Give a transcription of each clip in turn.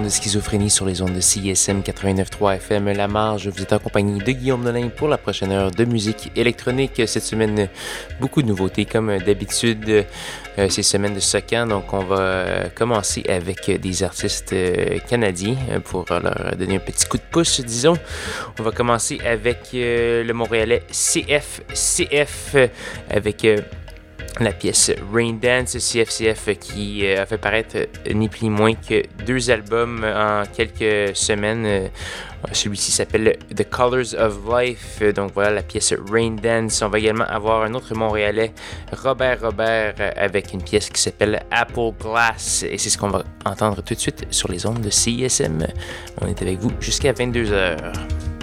de Schizophrénie sur les ondes de CISM 89.3 FM La Marge. Vous êtes en compagnie de Guillaume Nolin pour la prochaine heure de musique électronique. Cette semaine, beaucoup de nouveautés comme d'habitude. Euh, ces semaines de Socan, donc on va commencer avec des artistes euh, canadiens euh, pour leur donner un petit coup de pouce, disons. On va commencer avec le Montréalais CF, CF avec la pièce Rain Dance CFCF qui euh, a fait paraître euh, ni plus ni moins que deux albums en quelques semaines. Euh, celui-ci s'appelle The Colors of Life. Donc voilà la pièce Rain Dance. On va également avoir un autre Montréalais, Robert Robert, avec une pièce qui s'appelle Apple Glass. Et c'est ce qu'on va entendre tout de suite sur les ondes de CISM. On est avec vous jusqu'à 22h.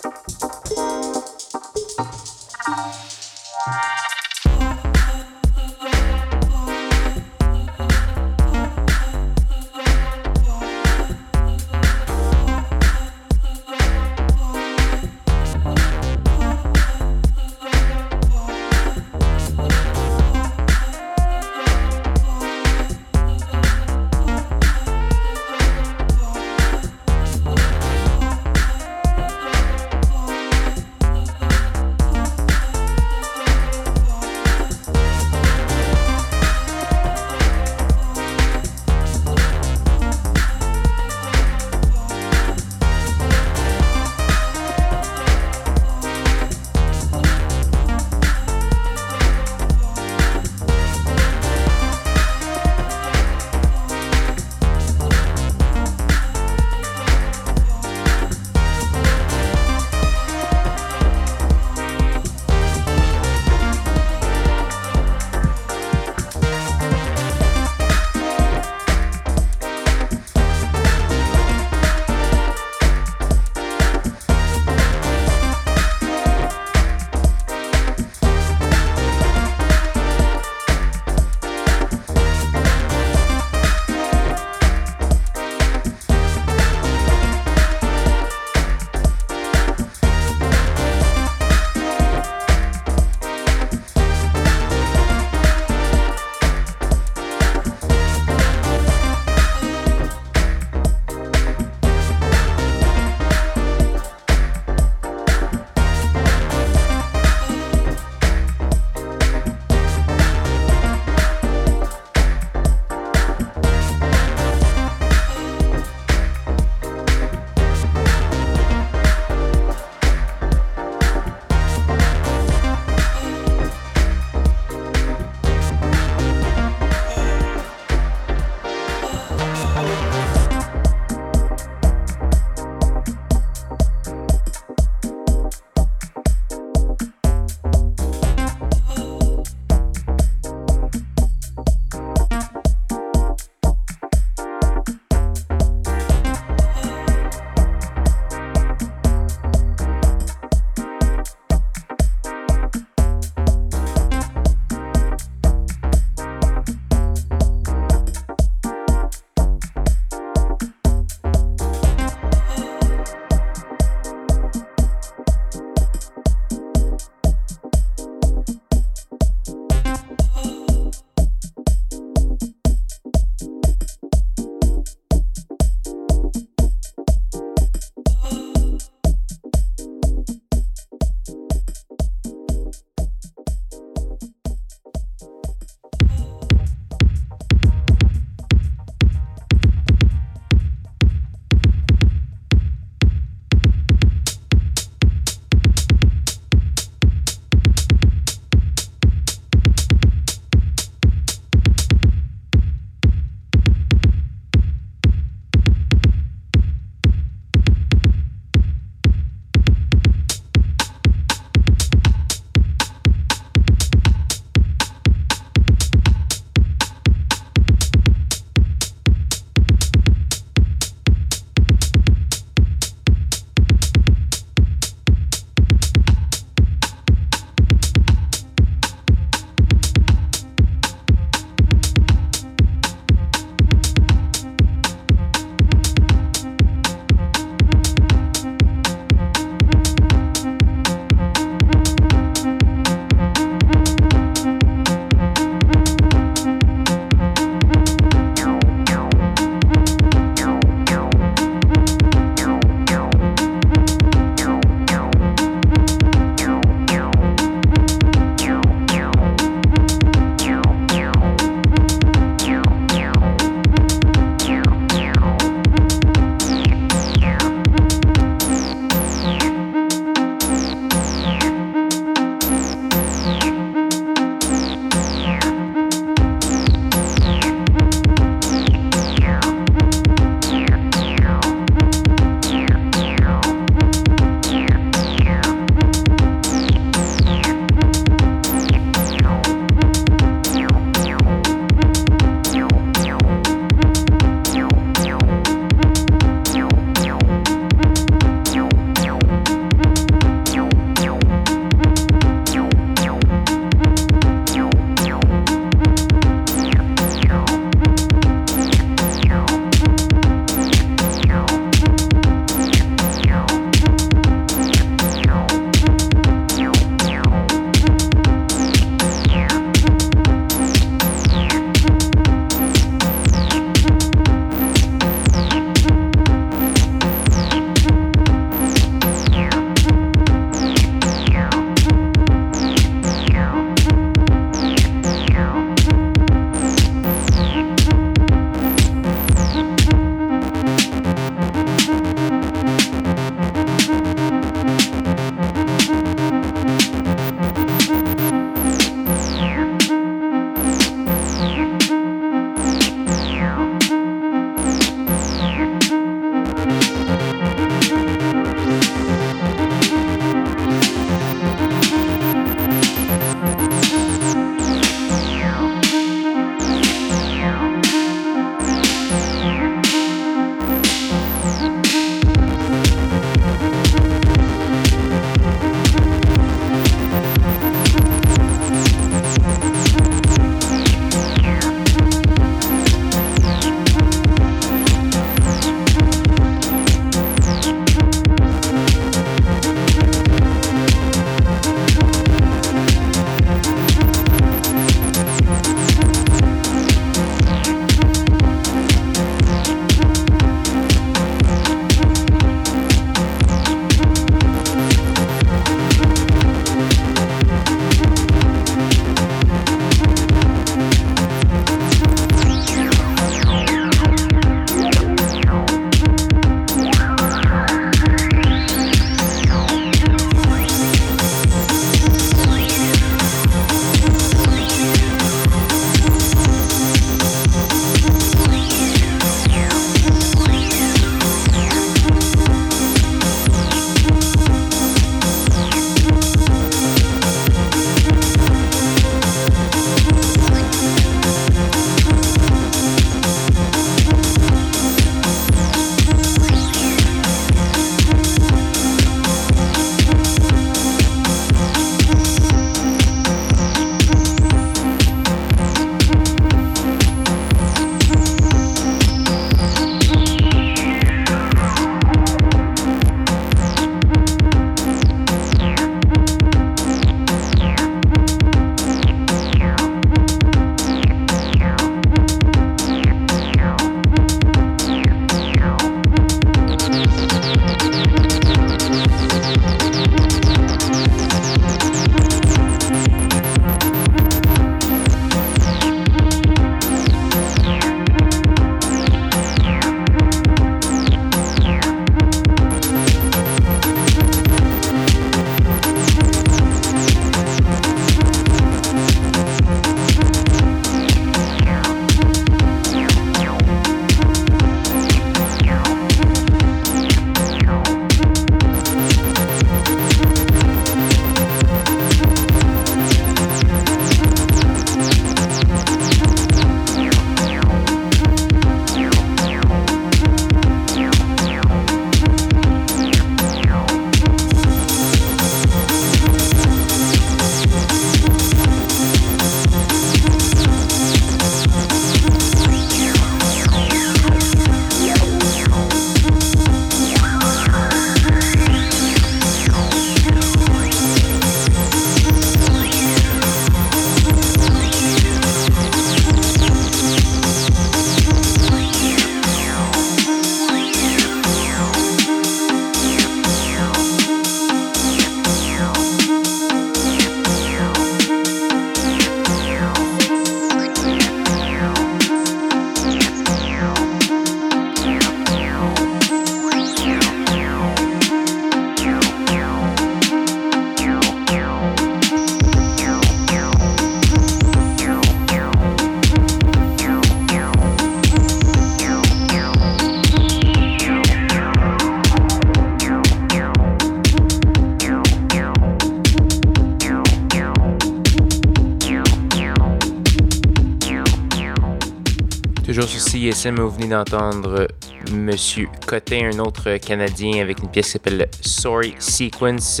Vous venez d'entendre Monsieur Cotin, un autre Canadien avec une pièce qui s'appelle Sorry Sequence.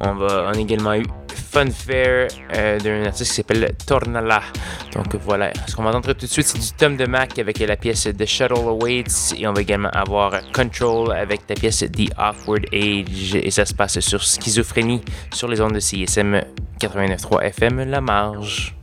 On, va, a également eu Funfair euh, d'un artiste qui s'appelle Tornala. Donc voilà, ce qu'on va entendre tout de suite, c'est du Tom de Mac avec la pièce The Shuttle Awaits et on va également avoir Control avec la pièce The Awkward Age et ça se passe sur Schizophrénie sur les ondes de CSM 89.3 FM La Marge.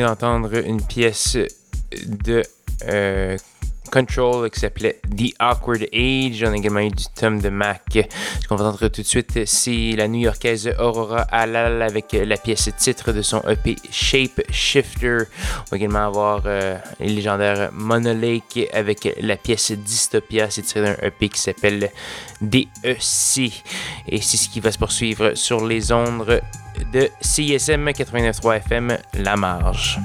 Venez d'entendre une pièce de euh, Control qui s'appelait The Awkward Age. On a également eu du tome de Mac. Ce qu'on va entendre tout de suite, c'est la new-yorkaise Aurora Alal avec la pièce titre de son EP Shape Shifter. On va également avoir euh, les légendaires Monolake avec la pièce Dystopia. C'est tiré d'un EP qui s'appelle DEC. Et c'est ce qui va se poursuivre sur les ondes de CSM 89.3 FM La Marge.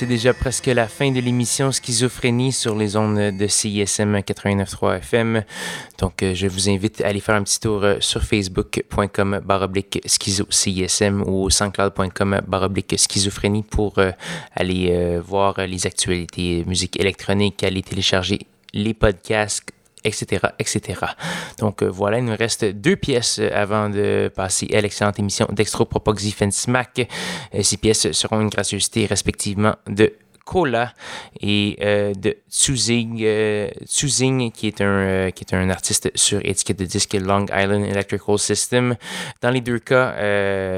C'est déjà presque la fin de l'émission Schizophrénie sur les ondes de CISM 89.3 FM. Donc, euh, je vous invite à aller faire un petit tour euh, sur facebook.com baroblique schizo CISM ou sanscloud.com baroblique schizophrénie pour aller voir les actualités musique électronique, aller télécharger les podcasts etc., etc. Donc euh, voilà, il nous reste deux pièces euh, avant de passer à l'excellente émission d'Extropropoxy Smack. Euh, ces pièces seront une gracieuseté respectivement de Cola et de Tsuzing, qui est un qui est un artiste sur étiquette de disque Long Island Electrical System. Dans les deux cas,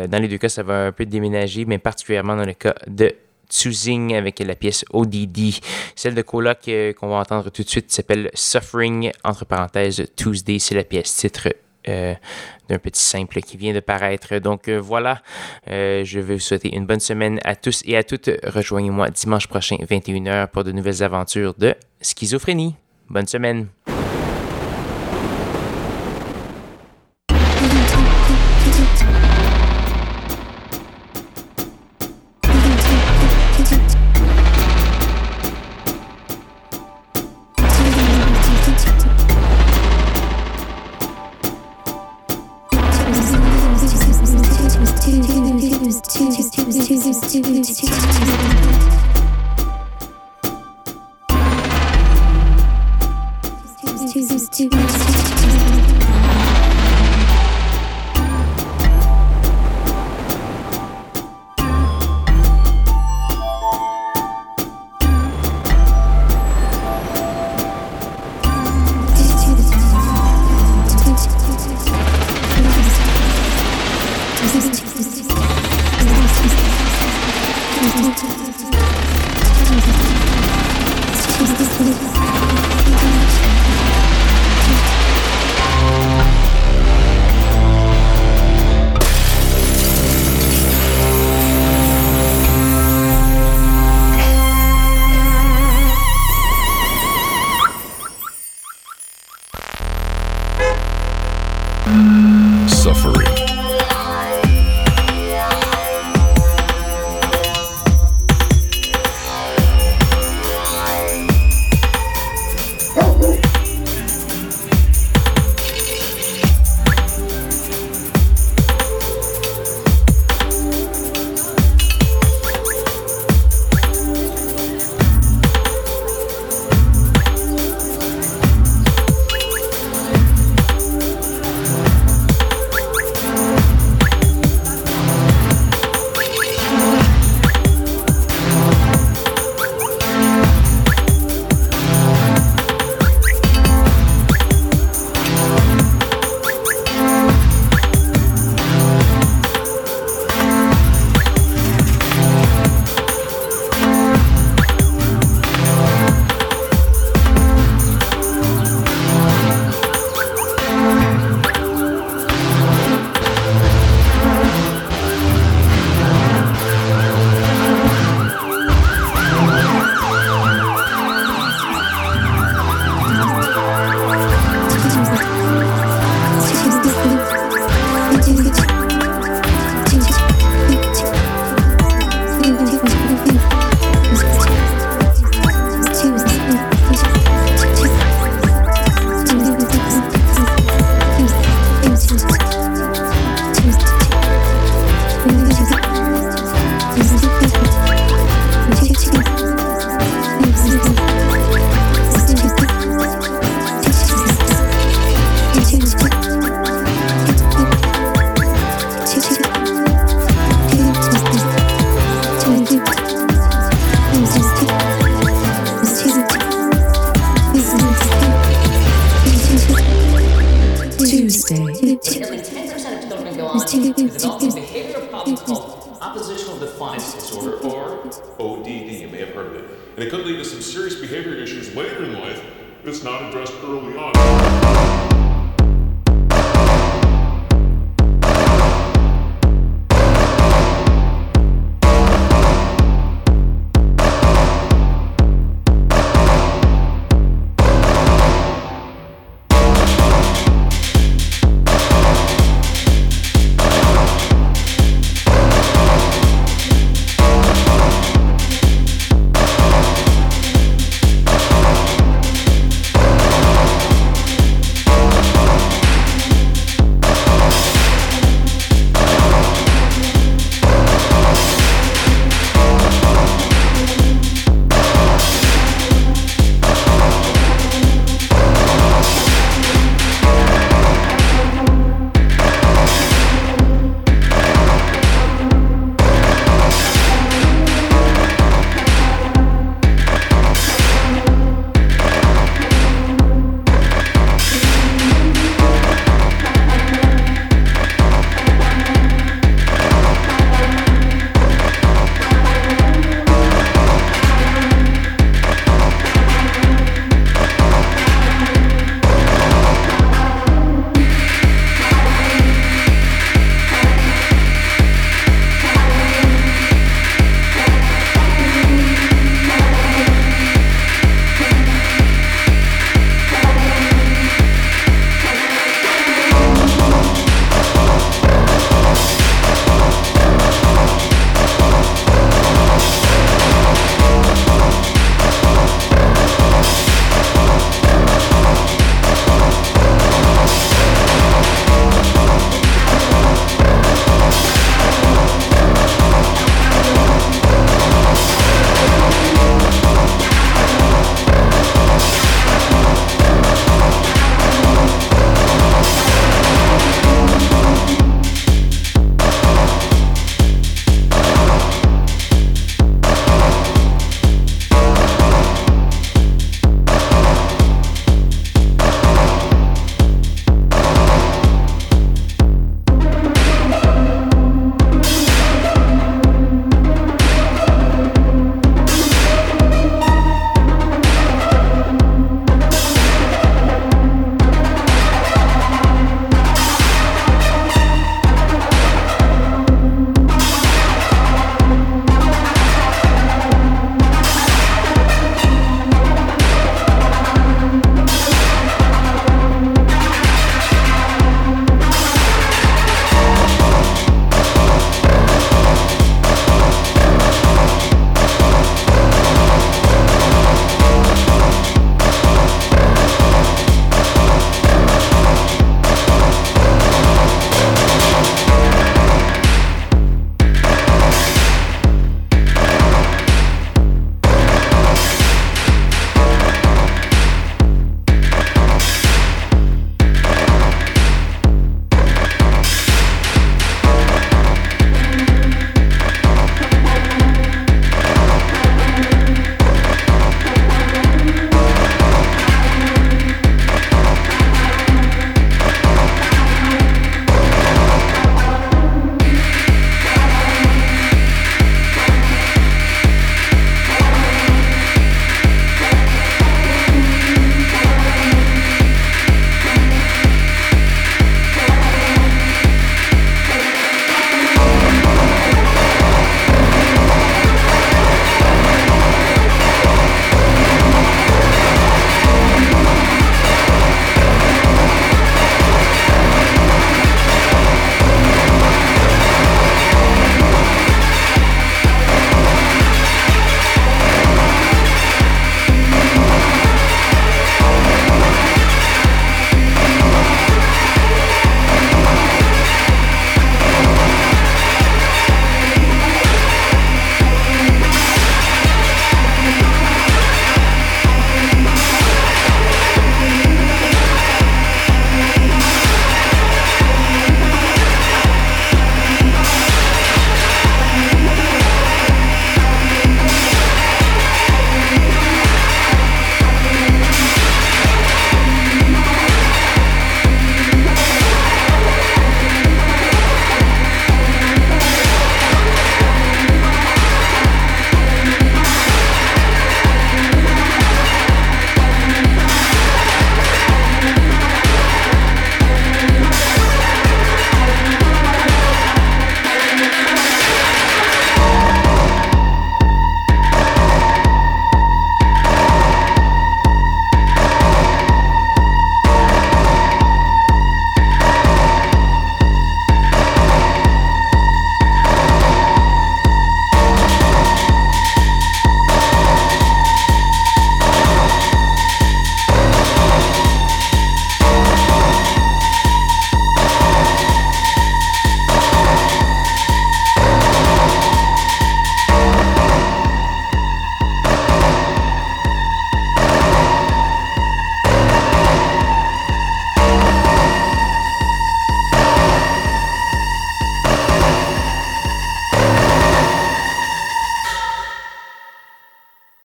dans les deux cas, ça va un peu déménager, mais particulièrement dans le cas de Tsuzing avec la pièce ODD. Celle de Kola qu'on va entendre tout de suite s'appelle Suffering, entre parenthèses, Tuesday. C'est la pièce titre euh, d'un petit simple qui vient de paraître. Donc euh, voilà, euh, je vais vous souhaiter une bonne semaine à tous et à toutes. Rejoignez-moi dimanche prochain, 21h, pour de nouvelles aventures de schizophrénie. Bonne semaine.